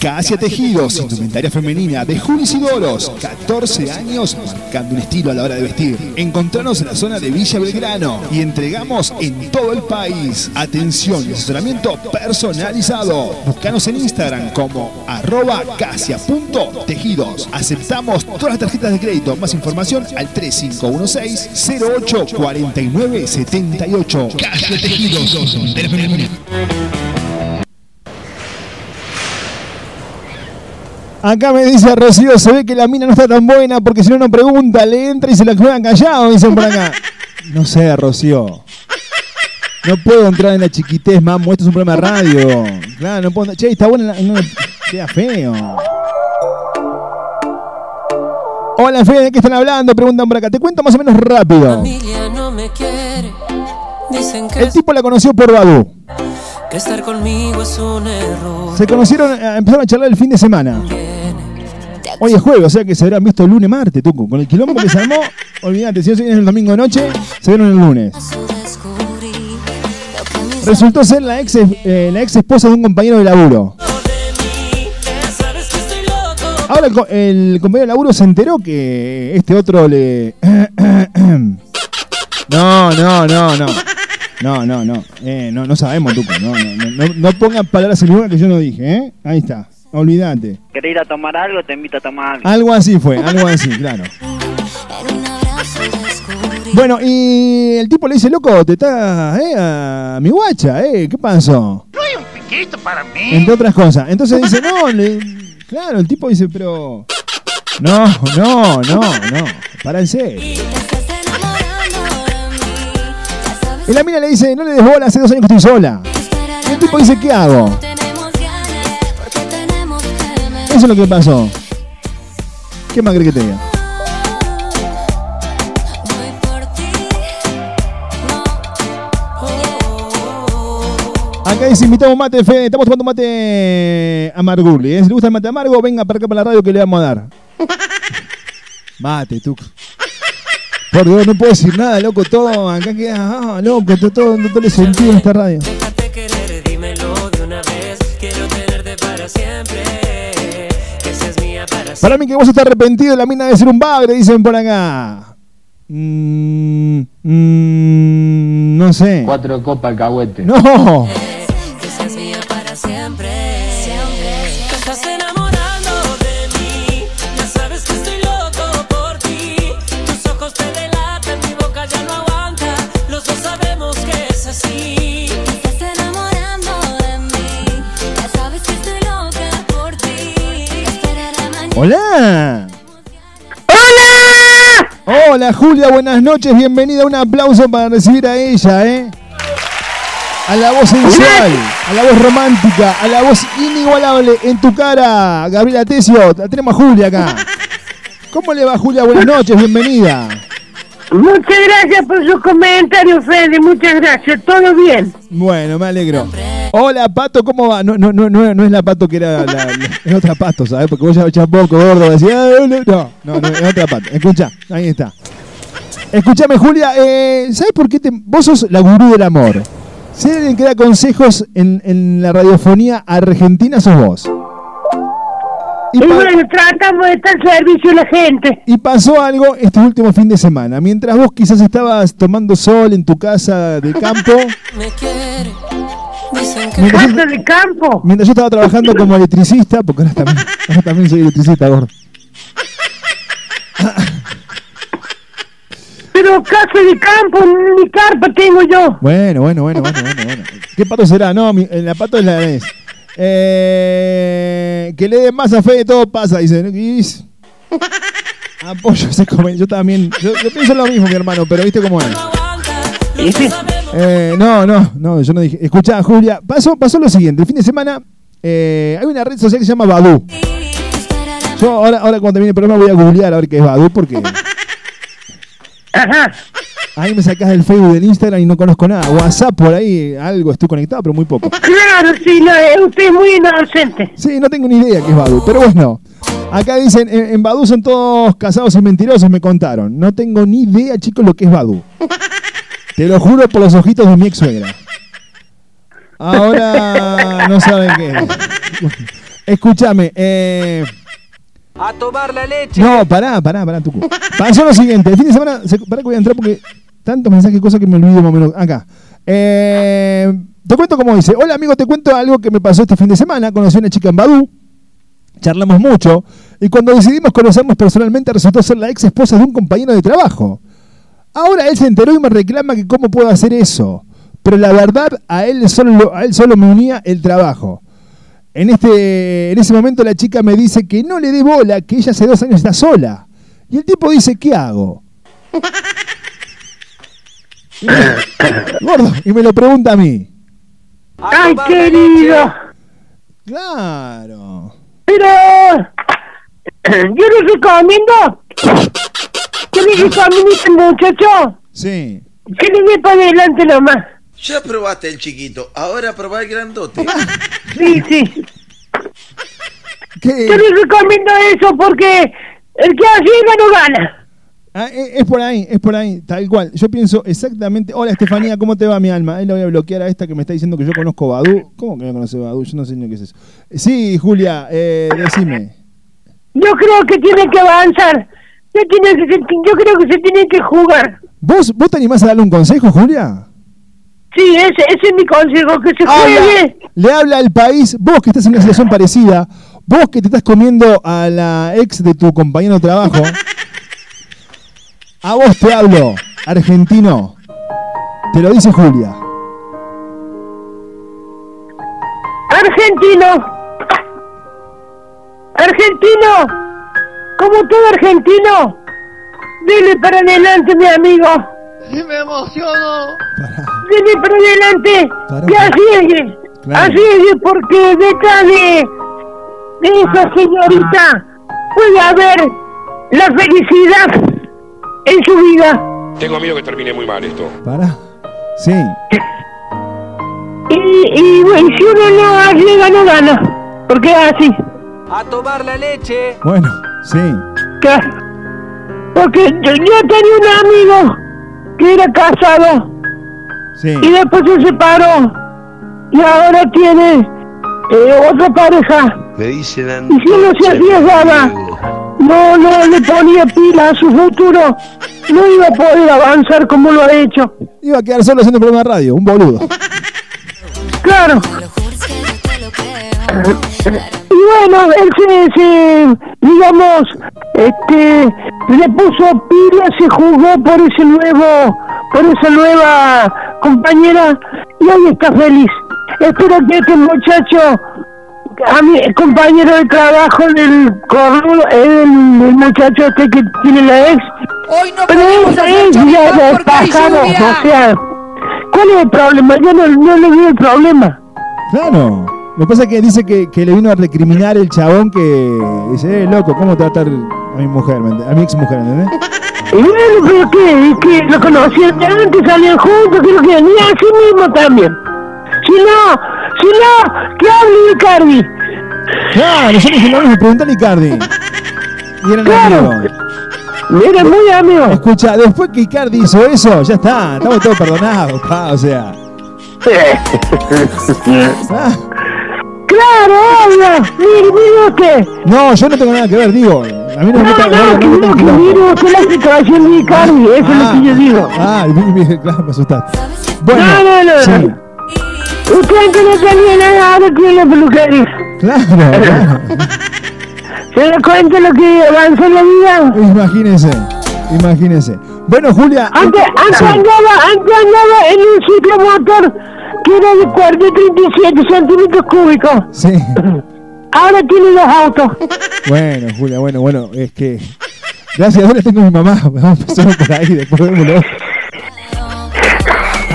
Casia Tejidos, indumentaria femenina de Juli Sidoros, 14 años marcando un estilo a la hora de vestir. Encontranos en la zona de Villa Belgrano y entregamos en todo el país. Atención y asesoramiento personalizado. Búscanos en Instagram como arroba casia.tejidos. Aceptamos todas las tarjetas de crédito. Más información al 3516 08 49 78. Casia Tejidos, Acá me dice Rocío, se ve que la mina no está tan buena porque si no no pregunta, le entra y se la juegan callado, dicen por acá. No sé, Rocío. No puedo entrar en la chiquitez, mamo, esto es un programa de radio. Claro, no puedo. Che, está buena la. No, queda feo. Hola, Fede, ¿de qué están hablando? Preguntan por acá. Te cuento más o menos rápido. familia no me quiere. Dicen que, El tipo la conoció por Badu. Que estar conmigo es un error. Se conocieron, eh, empezaron a charlar el fin de semana. Hoy es jueves, o sea que se habrán visto el lunes, martes, Tucu. Con el quilombo que se armó, olvídate, si no se vienen el domingo de noche, se vieron el lunes. Resultó ser la ex, eh, la ex esposa de un compañero de laburo. Ahora el, el compañero de laburo se enteró que este otro le... No, no, no, no. No, no, no. Eh, no, no sabemos, Tuco. No, no, no, no, no pongan palabras en lugar que yo no dije, ¿eh? Ahí está. Olvídate. ¿Querés ir a tomar algo? Te invito a tomar algo. Algo así fue, algo así, claro. Bueno, y el tipo le dice, loco, te está, eh, a mi guacha, eh, ¿qué pasó? No hay un piquito para mí. Entre otras cosas. Entonces dice, no, le- claro, el tipo dice, pero... No, no, no, no, párense. Y la mina le dice, no le des bola, hace dos años que estoy sola. Y el tipo dice, ¿qué hago? Eso es lo que pasó. ¿Qué más crees que te diga? Acá dice, invitamos mate, Fede. Estamos tomando mate amargurli. ¿eh? Si le gusta el mate amargo, venga para acá para la radio que le vamos a dar. Mate, tú. Por Dios, no puedo decir nada, loco. Todo acá queda, ah, loco, todo, todo, todo le sentido en esta radio. Déjate querer, dímelo de una vez. Quiero tenerte para siempre. Que seas mía para siempre. Para mí que vos estás arrepentido, la mina debe ser un bagre, dicen por acá. Mm, mm, no sé. Cuatro copas alcahuete. No. Hola. Hola. Hola Julia, buenas noches, bienvenida. Un aplauso para recibir a ella, ¿eh? A la voz sensual, a la voz romántica, a la voz inigualable en tu cara. Gabriela Tesio, la tenemos a Julia acá. ¿Cómo le va Julia? Buenas noches, bienvenida. Muchas gracias por su comentario, Fede. Muchas gracias. Todo bien. Bueno, me alegro. Hola, Pato, ¿cómo va? No, no, no, no, no es la Pato que era la, la- es otra Pato, ¿sabes? Porque vos ya echás poco, gordo, decías, "Ah, no, no, no, no, es otra Pato. Escucha, ahí está. Escúchame, Julia, eh, ¿sabes por qué te, vos sos la gurú del amor? Si alguien que da consejos en, en la radiofonía argentina, sos vos. Y, bueno, tratamos de estar al servicio de la gente. Y pasó algo este último fin de semana. Mientras vos quizás estabas tomando sol en tu casa de campo, Me quiere. Dicen que Mientras yo- Casa de campo. mientras yo estaba trabajando como electricista, porque ahora también, ahora también soy electricista, gordo. Pero casa de campo, ni carpa tengo yo. Bueno, bueno, bueno, bueno, bueno, bueno. ¿Qué pato será? No, mi- en la pato es la es. Eh, que le den más a fe de todo pasa, dice. Y es- Apoyo ese comentario. Yo también. Yo, yo pienso lo mismo, mi hermano, pero viste cómo es. Eh, no, no, no, yo no dije. Escuchá, Julia, pasó, pasó lo siguiente. El fin de semana eh, hay una red social que se llama Badu. Yo ahora, ahora cuando termine el programa voy a googlear a ver qué es Badu porque. Ahí me sacás del Facebook, del Instagram y no conozco nada. WhatsApp por ahí, algo estoy conectado, pero muy poco. Claro, sí, no, eh, usted es muy inocente. Sí, no tengo ni idea qué es Badu, pero bueno. Acá dicen, en, en Badu son todos casados y mentirosos, me contaron. No tengo ni idea, chicos, lo que es Badu. Te lo juro por los ojitos de mi ex suegra. Ahora no saben qué es. Escúchame, eh... A tomar la leche. No, pará, pará, pará, Tucu. Pasó lo siguiente, el fin de semana, se- pará que voy a entrar porque tantos mensajes, cosas que me olvido más o menos. Acá. Eh, te cuento como dice. Hola amigo, te cuento algo que me pasó este fin de semana. Conocí a una chica en Badú, charlamos mucho, y cuando decidimos conocernos personalmente resultó ser la ex esposa de un compañero de trabajo. Ahora él se enteró y me reclama que cómo puedo hacer eso. Pero la verdad, a él solo, a él solo me unía el trabajo. En, este, en ese momento la chica me dice que no le dé bola, que ella hace dos años está sola. Y el tipo dice, ¿qué hago? Y me- Gordo, y me lo pregunta a mí. Ay, querido. Claro. Pero yo les recomiendo que le recomiendo a este muchacho Sí. que le dé para adelante nomás. Ya probaste el chiquito, ahora probá el grandote. Sí, sí. ¿Qué? Yo les recomiendo eso porque el que arriesga no gana. Ah, eh, es por ahí, es por ahí, tal cual. Yo pienso exactamente. Hola Estefanía, ¿cómo te va mi alma? Ahí la voy a bloquear a esta que me está diciendo que yo conozco Badu. ¿Cómo que no conoce Badu? Yo no sé ni qué es eso. Sí, Julia, eh, decime. Yo creo que tiene que avanzar. Yo, tiene que yo creo que se tiene que jugar. ¿Vos, ¿Vos te animás a darle un consejo, Julia? Sí, ese, ese es mi consejo, que se Habla- juegue. le habla al país, vos que estás en una situación parecida, vos que te estás comiendo a la ex de tu compañero de trabajo, a vos te hablo, argentino. Te lo dice Julia. Argentino. Argentino. Como todo argentino. Dile para adelante, mi amigo. me emociono. Dile para adelante. Que arriesgue. Claro. Arriesgue porque detrás de, de esa señorita puede haber la felicidad en su vida. Tengo miedo que termine muy mal esto. ¿Para? Sí. Y, y bueno, si uno no arriesga, no gana. Porque es así. A tomar la leche. Bueno, sí. Que- Porque yo, yo tenía un amigo que era casado Sí. y después se separó y ahora tiene eh, otra pareja. Me dicen Y si uno se arriesgaba, no, no le ponía pila a su futuro, no iba a poder avanzar como lo ha hecho. Iba a quedar solo haciendo programa de radio, un boludo. Claro. Y bueno, él se, se, digamos, este, le puso pila, se jugó por ese nuevo, por esa nueva compañera y hoy está feliz. Espero que este muchacho a mi compañero de trabajo del corro, el, el muchacho este que tiene la ex. Hoy no Pero podemos es, hacer es ya despajado, lluvia. o sea, ¿cuál es el problema? Yo no, no le veo el problema. Claro. Lo que pasa es que dice que, que le vino a recriminar el chabón que dice, eh, loco, ¿cómo tratar a mi mujer, a mi ex mujer, ¿entendés? Y bueno, pero ¿qué? Es que lo conocían de antes, salían juntos, creo que ni así mismo también. Si no, si no, ¿qué hable Icardi? Claro, yo le dije lo mismo, preguntale a Icardi. Y eran Claro. amigos. Mira, muy amigo. Escucha, después que Icardi hizo eso, ya está, estamos todos perdonados, pa, o sea. Ah, Claro, obvio. Usted. no, yo no tengo nada que ver, digo. A mí no me No, meta no, no, que me no, que mire usted la situación de Icardi, eso es lo que yo digo. Ah, vi- vi- claro, me asustaste. Bueno, no, no, no, sí. Usted antes no tenía nada, ahora tiene la peluquería. claro, claro. ¿Se da cuenta lo que avanzó en la vida? Imagínese, imagínese. Bueno, Julia. Antes, antes sí. andaba, antes andaba en un ciclomotor que era de 40 37 centímetros cúbicos. Sí. Ahora tiene dos autos. Bueno, Julia, bueno, bueno, es que. Gracias, ahora tengo a mi mamá. Vamos a empezar por ahí, después vémoslo.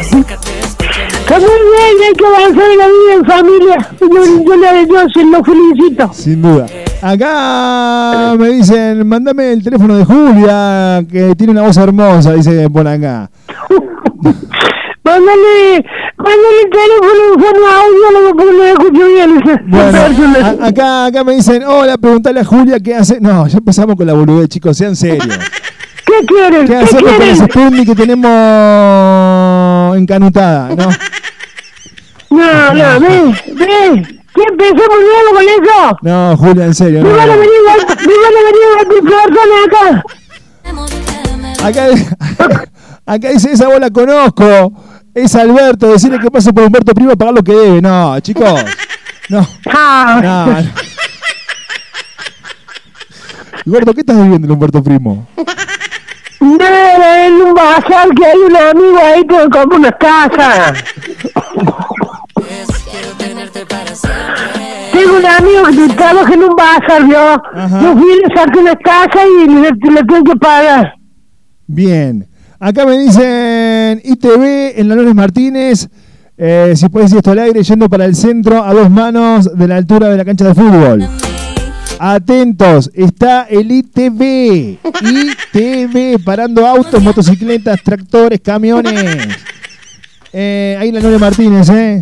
Está muy bien, hay que avanzar en la vida en familia. Yo, yo, le- yo se lo felicito. Sin duda. Acá me dicen, mándame el teléfono de Julia, que tiene una voz hermosa, dice por acá. Mándale, mándale el teléfono forma audio, porque no escucho bien. Bueno, esa a- acá, acá me dicen, hola, preguntale a Julia qué hace. No, ya empezamos con la boludez, chicos, sean serios. ¿Qué quieren? ¿Qué ¿Qué hacemos con quieren? ese Sputnik que tenemos encanutada? No, No, no, ve, ve. ¿Qué empezamos nuevo con eso? no, Julia, en serio. Me no, van a no. venir, a- a venir a personas acá. Acá, acá dice, esa bola conozco. Es Alberto, decirle que pase por Humberto Primo a pagar lo que debe. No, chicos. No. Ah. No. no. Gordo, ¿qué estás viviendo en Humberto Primo? Nada, en un bazar que hay un amigo ahí que compra unas casas. Tengo un amigo que trabaja en un bazar, yo. Yo fui le saqué unas casas y le, le tengo que pagar. Bien. Acá me ITV en la Lores Martínez. eh, si puedes decir esto al aire, yendo para el centro a dos manos de la altura de la cancha de fútbol. Atentos, está el ITV. ITV, parando autos, motocicletas, tractores, camiones. Eh, ahí la Lores Martínez, ¿eh?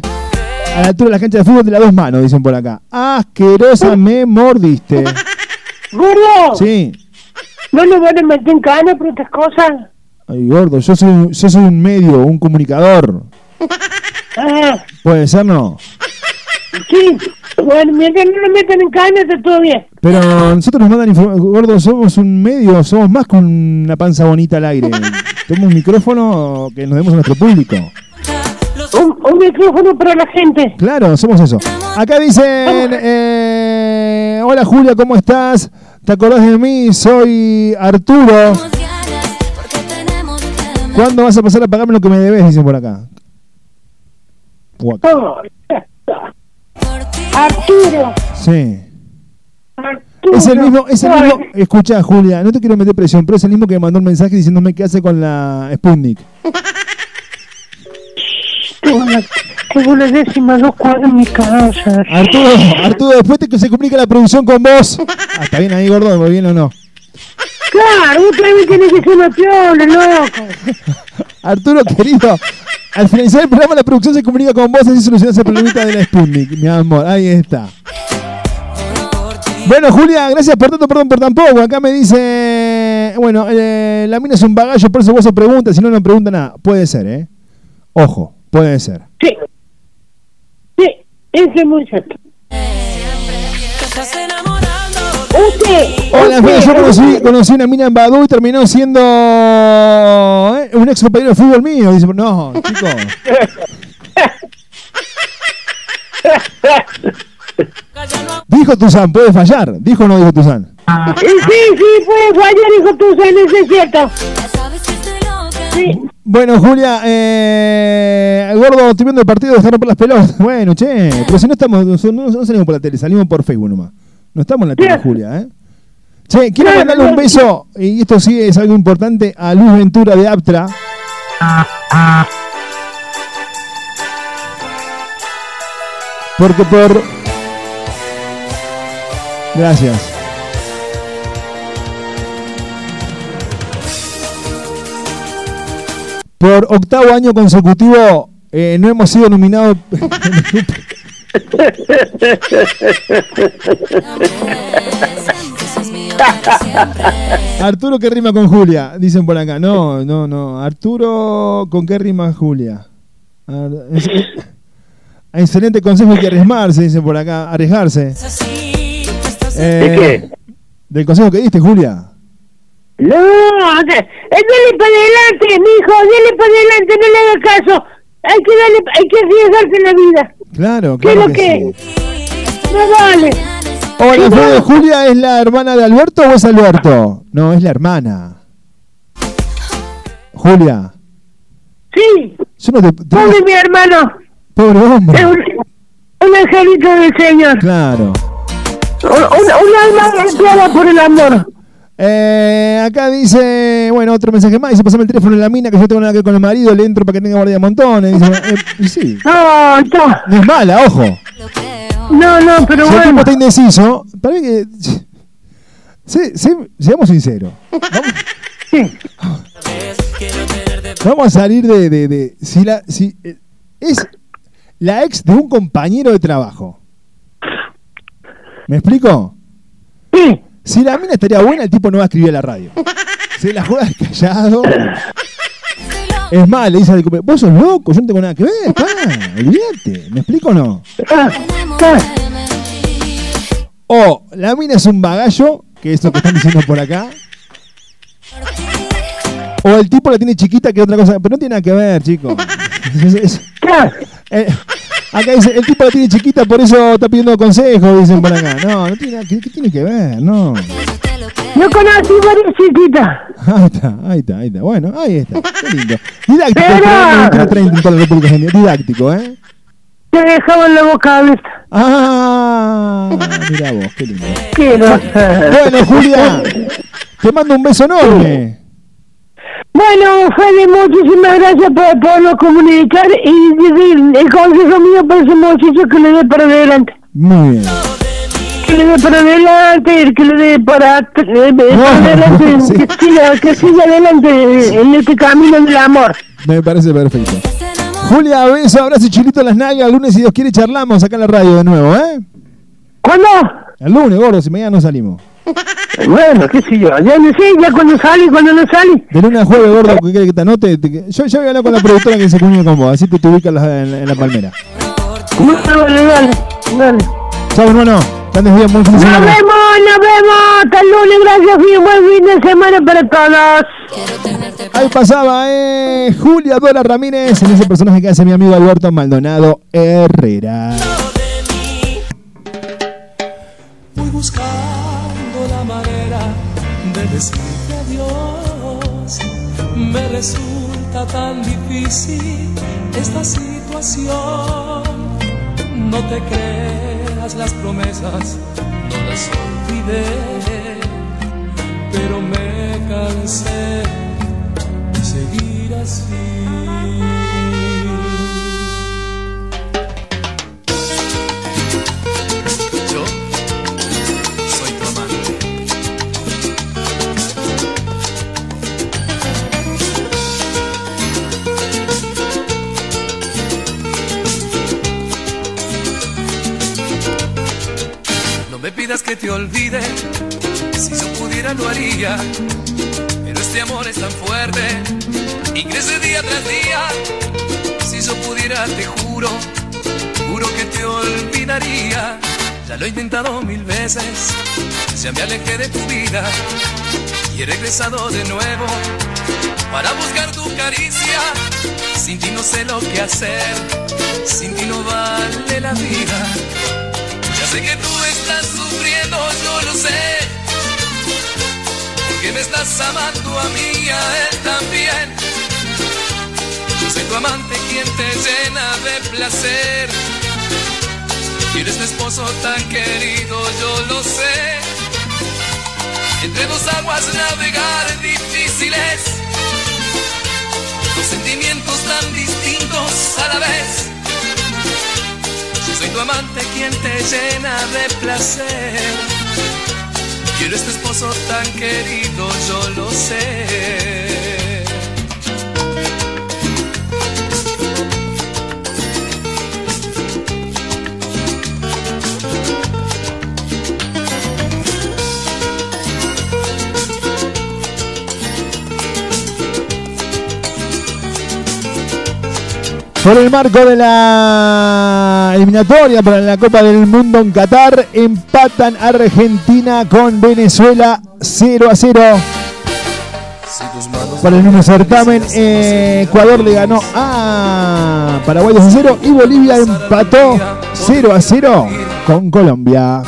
A la altura de la cancha de fútbol de las dos manos, dicen por acá. Asquerosa me mordiste. Gordo, Sí. ¿no le van a meter en cana por estas cosas? Ay, gordo, yo soy, un- yo soy un medio, un comunicador. Ah, ¿Puede ser, no? sí. Bueno, mientras no le metan en cana está todo bien. Pero nosotros nos mandan información. Gordo, somos un medio, somos más con una panza bonita al aire. Tenemos un micrófono que nos demos a nuestro público. Un, un micrófono para la gente. Claro, somos eso. Acá dicen: eh, Hola Julia, ¿cómo estás? ¿Te acordás de mí? Soy Arturo. ¿Cuándo vas a pasar a pagarme lo que me debes? Dicen por acá. Oh, Arturo. Sí. Arturo. Es el mismo, es el mismo. Escucha, Julia, no te quiero meter presión, pero es el mismo que me mandó un mensaje diciéndome qué hace con la Sputnik. Tengo una décima dos cuadros en mi casa. Arturo, Arturo, después te que se comunica la producción con vos. Ah, está bien ahí, gordo, muy bien o no. Claro, usted me tiene que ser una piola, loco. Arturo, querido, al finalizar el programa la producción se comunica con vos así solucionas el problemita de la Sputnik, mi amor, ahí está. Bueno, Julia, gracias por tanto, perdón por tampoco. Acá me dice, bueno, eh, la mina es un bagallo, por eso vos se pregunta, si no, no pregunta nada. Puede ser, ¿eh? Ojo, puede ser. Sí. Sí, eso es muy cierto. Usted. Hola, usted, yo conocí, una mina en Badú y terminó siendo eh, un ex compañero de fútbol mío. Dice, no, chicos. Dijo Tuzán, puede fallar. ¿Dijo o no dijo Tuzán? Sí, sí, puede fallar, hijo tú, eso es cierto. Sí. Bueno, Julia, eh, gordo, estoy viendo el partido, dejaron por las pelotas. Bueno, che, pero si no estamos, no salimos por la tele, salimos por Facebook nomás. No estamos en la tele, Julia, ¿eh? Che, quiero mandarle un beso, y esto sí es algo importante, a Luis Ventura de Aptra. Porque por... Gracias. Por octavo año consecutivo eh, no hemos sido nominados. Arturo, ¿qué rima con Julia? Dicen por acá. No, no, no. Arturo, ¿con qué rima Julia? Ar- Excelente consejo hay que arriesgarse, dicen por acá. Arriesgarse. Eh, qué? Del consejo que diste, Julia. No, eh, dale para adelante, mijo, dale para adelante, no le haga caso. Hay que darle, hay que arriesgarse en la vida. Claro, ¿Qué es claro lo que que? sí. No vale. Hola, no. ¿Julia es la hermana de Alberto o es Alberto? No, es la hermana. Julia. Sí, Yo no te. te- pobre mi hermano. pobre Es hombre. un, un angelito del Señor. Claro. Un, un, un alma golpeada por el amor. Eh, acá dice, bueno, otro mensaje más. Dice, pasame el teléfono en la mina que yo tengo nada que ver con el marido, le entro para que tenga guardia de montones. Dice, eh, sí. No, no, No es mala, ojo. no, no, pero si el tipo bueno. está indeciso, para mí que. Sí, sí, seamos sinceros. Vamos, Sí. vamos a salir de. de, de- si la, si, eh, es la ex de un compañero de trabajo. ¿Me explico? Sí. Si la mina estaría buena, el tipo no va a escribir a la radio. Se la juega callado. Es más, le dice al vos sos loco, yo no tengo nada que ver, pa, olvídate. ¿Me explico o no? O la mina es un bagallo, que es lo que están diciendo por acá. O el tipo la tiene chiquita, que es otra cosa. Pero no tiene nada que ver, chicos. Es- es- ah. Acá dice, el tipo la tiene chiquita, por eso está pidiendo consejos, dicen por acá. No, no tiene nada, ¿qué, qué tiene que ver? No. Yo conocí varias chiquitas. Ahí está, ahí está, ahí está. Bueno, ahí está. Qué lindo. Didáctico, Pero- el programa de 30 en toda la República Argentina. Didáctico, ¿eh? Te dejaban la boca abierta. Ah, mira vos, qué lindo. Qué no. Bueno, Julia, te mando un beso enorme. Bueno, Fede, muchísimas gracias por podernos comunicar y decir el consejo mío para ese muchacho que le dé para adelante. Muy bien. Que le dé para adelante, que le dé para, eh, para adelante, sí. que, siga, que siga adelante en este camino del amor. Me parece perfecto. Julia, beso, abrazo chilito en las nalgas. El lunes, si Dios quiere, charlamos acá en la radio de nuevo, ¿eh? ¿Cuándo? El lunes, gordo, si mañana no salimos. Bueno, qué sé yo, ya no sé, ya cuando sale, cuando no sale. De lunes a jueves, gordo, que que te anote. te- yo, yo voy a hablar con la productora que se comunica con vos, así te, te ubicas en la, en la- palmera. No, dale, dale, dale. Chao, hermano. Que bien, buen fin de Nos vemos, nos vemos. Hasta el lunes, gracias y buen fin de semana para todos. Ahí pasaba, eh, Julia Dora Ramírez, en ese personaje que hace mi amigo Alberto Maldonado Herrera. Decirte adiós. Me resulta tan difícil esta situación. No te creas las promesas, no las olvidé. Pero me cansé de seguir así. Me pidas que te olvide, si yo pudiera lo haría. Pero este amor es tan fuerte y crece día tras día. Si yo pudiera, te juro, juro que te olvidaría. Ya lo he intentado mil veces, ya me alejé de tu vida y he regresado de nuevo para buscar tu caricia. Sin ti no sé lo que hacer, sin ti no vale la vida. Ya sé que tú estás sufriendo, yo lo sé. Porque me estás amando a mí y a él también. tu amante quien te llena de placer. Y eres mi esposo tan querido, yo lo sé. Entre dos aguas navegar difíciles, dos sentimientos tan distintos a la vez. Soy tu amante quien te llena de placer. Y eres tu esposo tan querido, yo lo sé. Por el marco de la eliminatoria para la Copa del Mundo en Qatar, empatan Argentina con Venezuela 0 a 0. Para el mismo certamen, Ecuador le ganó a Paraguay 2 a 0 y Bolivia empató 0 a 0 con Colombia.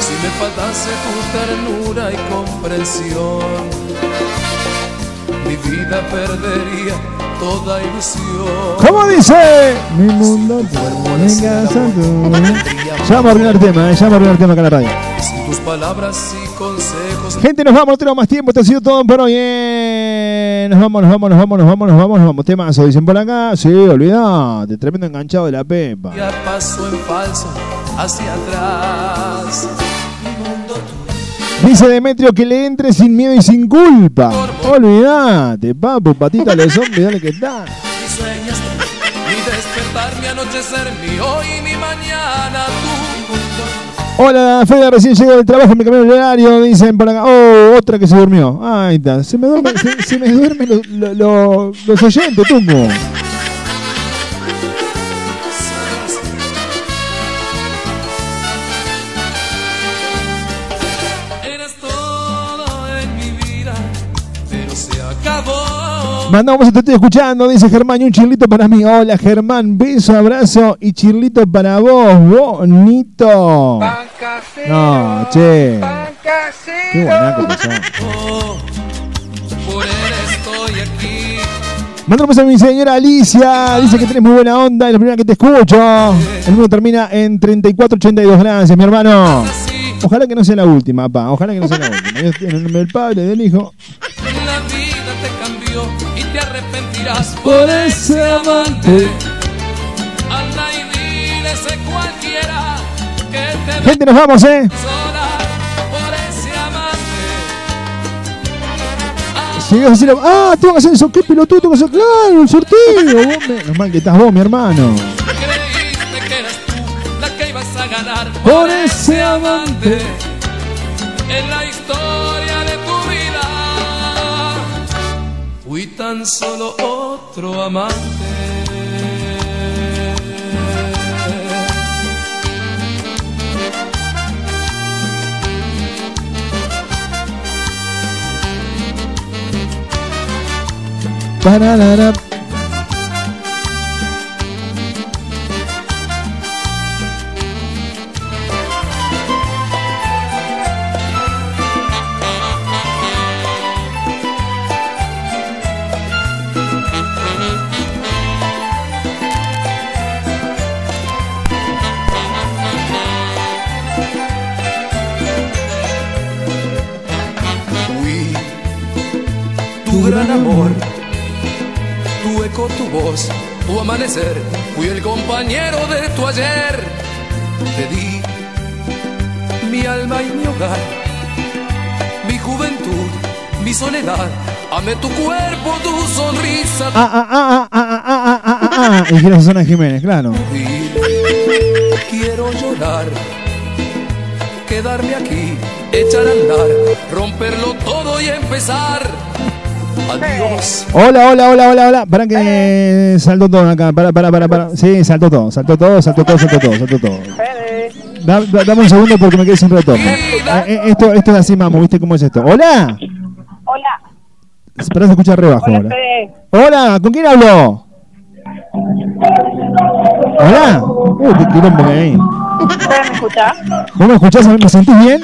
Si me faltase tu ternura y comprensión, mi vida perdería toda ilusión. ¿Cómo dice? Mi mundo en casa tú. Ya vamos a arruinar el tema, eh, ya vamos a arruinar el tema acá en la radio. Sin tus palabras y consejos. Gente, nos vamos, no tenemos más tiempo, esto ha sido todo por hoy. eh. Nos vamos, nos vamos, nos vamos, nos vamos, nos vamos, nos vamos. Temazo, dicen por acá. Sí, olvidate, tremendo enganchado de la pepa. Ya paso en falso hacia atrás. Dice Demetrio que le entre sin miedo y sin culpa. Olvídate, papu, patita de zombie, dale que está. mis sueños, mi despertar, mi anochecer, mi hoy y mi mañana. Tu Hola, Fede, recién llego del trabajo, me cambió el horario, dicen por acá. Oh, otra que se durmió. Ahí está, se me duerme, se, se me duermen los, oyentes, Tungo. Mandamos, te estoy escuchando, dice Germán, y un chirlito para mí. Hola, Germán, beso, abrazo y chirlito para vos, bonito. No, che. Qué buenaco que. Por él estoy aquí. A mi señora Alicia, dice que tenés muy buena onda, es la primera que te escucho. El número termina en 3482, gracias, mi hermano. Ojalá que no sea la última, pa, ojalá que no sea la última. El nombre del padre, del hijo. Arrepentirás Por ese amante. Anda y diles a cualquiera que te Gente, nos vamos, eh. por ese ibas a decir, ah, tengo que hacer eso, qué pelotudo, tengo que hacer, claro, el sorteo. Menos mal que estás vos, mi hermano. Creíste que eras tú la que ibas a ganar Por ese amante. en la historia tan solo otro amante. amanecer. Fui el compañero de tu ayer. Te di mi alma y mi hogar, mi juventud, mi soledad. Amé tu cuerpo, tu sonrisa. Ah, ah, ah, ah, ah, ah, ah, ah. ah, ah. Y quiero Susana Jiménez, claro. Y quiero llorar, quedarme aquí, echar a andar, romperlo todo y empezar Adiós. Hola, hola, hola, hola, hola. Para que saltó todo acá. Para, para, para, para. Sí, saltó todo, saltó todo, saltó todo, saltó todo, saltó todo. Da- da- dame un segundo porque me quedé sin retorno. Eh, esto, esto es así, mamo, ¿viste cómo es esto? Hola. Hola. Espera, se escucha re bajo Hola, ahora. Hola, ¿con quién hablo? Hola. Uh, qué quilombo que hay. ¿Fede, me escuchás? ¿Vos me escuchás? ¿Me sentís bien?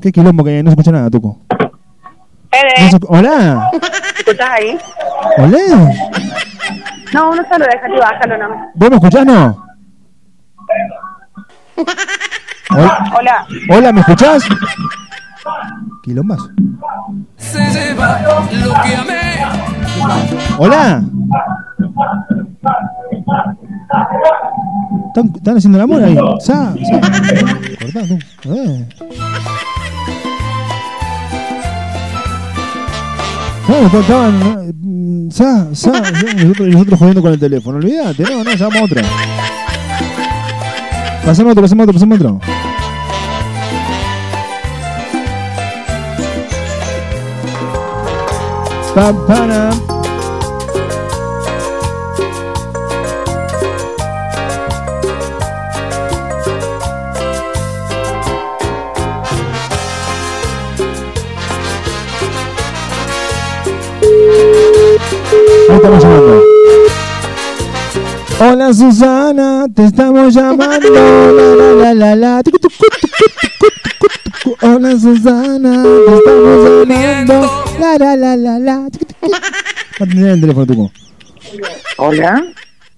¿Qué quilombo que hay? No se escucha nada, Tuco. No se Hola. ¿me escuchás ahí? ¿Olé? No, uno solo, déjalo y bájalo nomás. ¿Vos me escuchás, no? Hola. Hola, ¿me escuchás? Quilombazo. Se lleva lo que amé. Hola. ¿Están, están haciendo el amor ahí? Sa, sa. Cortá, tú. Eh. No, estaban- Sa, sa, nosotros, nosotros jodiendo con el teléfono. Olvídate, no, no, llamamos otra. Pasamos otro, pasamos otro, pasamos otro. Pa, para. Estamos llamando. Hola Susana, te estamos llamando. La, la, la, la. Hola Susana, te estamos llamando. La la la la la. Tucu, tucu. Va a tener el teléfono. Hola.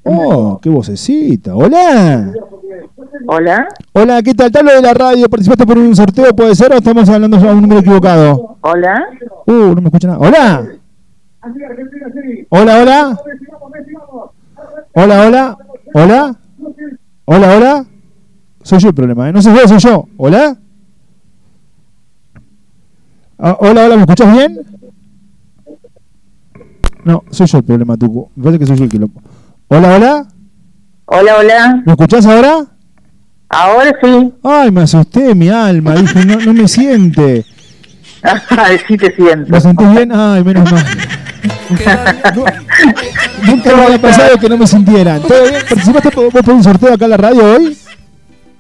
Oh, qué vocecita. Hola. Hola. Hola, ¿qué tal? Te hablo de la radio. ¿Participaste por un sorteo? ¿Puede ser o estamos hablando ya de un número equivocado? Hola. Uh, no me escucha nada. Hola. Hola, hola. Hola, hola. Hola. Hola, hola. Soy yo el problema, ¿eh? No sé vos, soy yo. ¿Hola? Ah, hola, hola, ¿me escuchás bien? No, soy yo el problema, Tucu. Me parece que soy yo el que lo... Hola, hola. Hola, hola. ¿Me escuchás ahora? Ahora sí. Ay, me asusté, mi alma. Dije, no, no me siente. Ay, sí te siento. ¿Me sentís bien? Ay, menos mal. Nunca me había pasado que no me sintieran. ¿Todo bien? ¿Participaste por, por un sorteo acá en la radio hoy?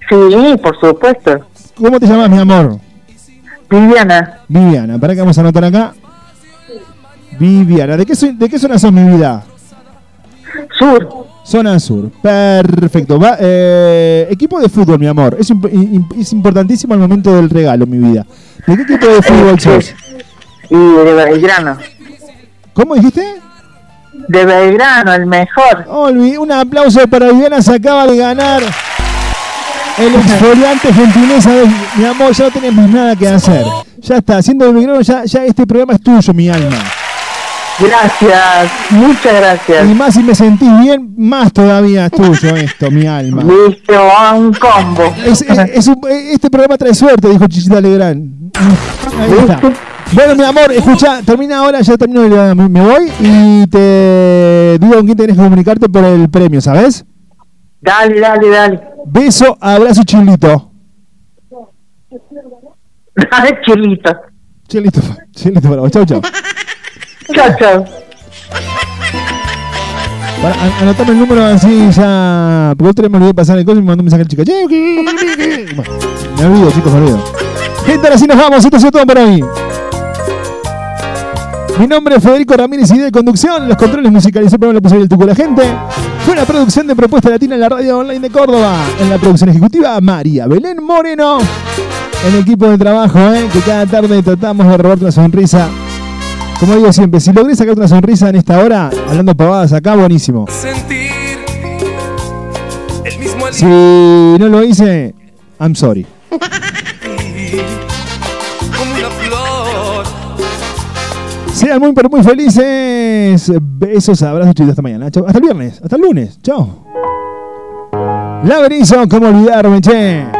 Sí, por supuesto. ¿Cómo te llamas, mi amor? Viviana. Viviana. ¿Para que vamos a anotar acá? Viviana. ¿De qué, de qué zona sos mi vida? Sur. Zona sur. Perfecto. Va, eh, equipo de fútbol, mi amor. Es, es importantísimo el momento del regalo, mi vida. ¿De qué equipo de fútbol sos? Y de Belgrano. ¿Cómo dijiste? De Belgrano, el mejor. Olvi, un aplauso para Viviana, se acaba de ganar el exfoliante gentileza de mi amor, ya no tenés más nada que hacer. Ya está, haciendo el Belgrano, ya, ya este programa es tuyo, mi alma. Gracias, muchas gracias. Y más si me sentís bien, más todavía es tuyo esto, mi alma. Listo, un combo. Es- es- es un- este programa trae suerte, dijo Chichita Legrand. Ahí está. Bueno, mi amor, escucha, termina ahora, ya termino, me voy y te digo con quién tenés que comunicarte por el premio, ¿sabes? Dale, dale, dale. Beso, abrazo, chilito. Dale, chilito. Chilito, chilito para vos. Chau, chau. Chao, chao. Para, an- anotame el número así ya. Porque otra vez me olvidé pasar el coso y me mandó un mensaje al chico. Bueno, me olvido, chicos, me olvido. Gente, ahora sí nos vamos. Esto ha sido todo para mí. Mi nombre es Federico Ramírez y de conducción. Los controles musicales el programa lo puso el tuco la gente. Fue una producción de Propuesta Latina en la radio online de Córdoba. En la producción ejecutiva, María Belén Moreno. En el equipo de trabajo, ¿eh? que cada tarde tratamos de robarte una sonrisa. Como digo siempre, si logré sacarte una sonrisa en esta hora, hablando pavadas acá, buenísimo. Sentir el mismo Si no lo hice, I'm sorry. como una flor. Sean muy, pero muy felices. Besos, abrazos, chicos. Hasta mañana. Chau. Hasta el viernes. Hasta el lunes. Chao. Laberizo, ¿cómo olvidarme, che?